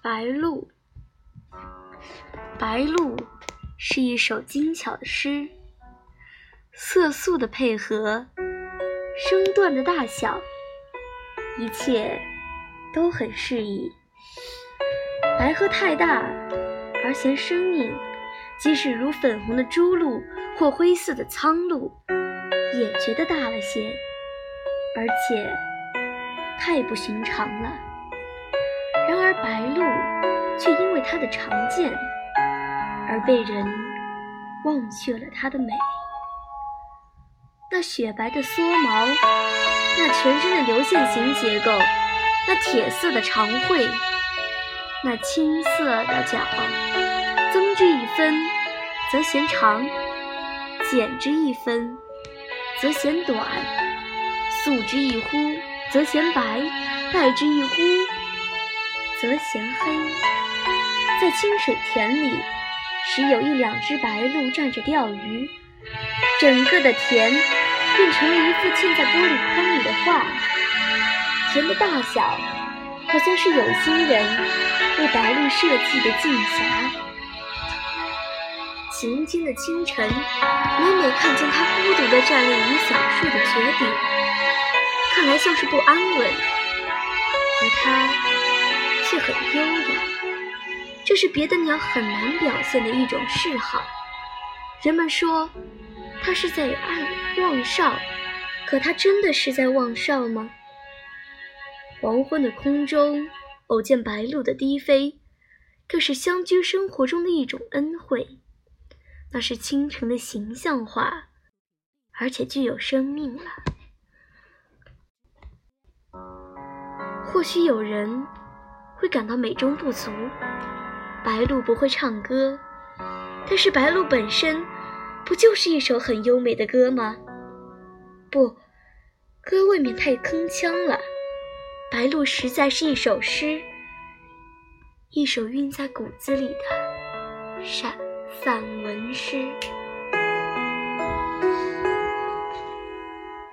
白鹭，白鹭是一首精巧的诗，色素的配合，声段的大小，一切都很适宜。白鹤太大而嫌生硬，即使如粉红的朱鹭或灰色的苍鹭，也觉得大了些，而且太不寻常了。而，白鹭却因为它的常见而被人忘却了它的美。那雪白的蓑毛，那全身的流线型结构，那铁色的长喙，那青色的脚，增之一分则嫌长，减之一分则嫌短，素之一忽则嫌白，黛之一忽。则嫌黑，在清水田里，时有一两只白鹭站着钓鱼，整个的田变成了一幅嵌在玻璃框里的画。田的大小，好像是有心人为白鹭设计的镜匣。晴天的清晨，每每看见它孤独地站立于小树的绝顶，看来像是不安稳，而它。却很优雅，这是别的鸟很难表现的一种嗜好。人们说它是在爱望哨，可它真的是在望哨吗？黄昏的空中偶见白鹭的低飞，更是乡居生活中的一种恩惠。那是清晨的形象化，而且具有生命了。或许有人。会感到美中不足。白鹭不会唱歌，但是白鹭本身不就是一首很优美的歌吗？不，歌未免太铿锵了。白鹭实在是一首诗，一首韵在骨子里的散散文诗。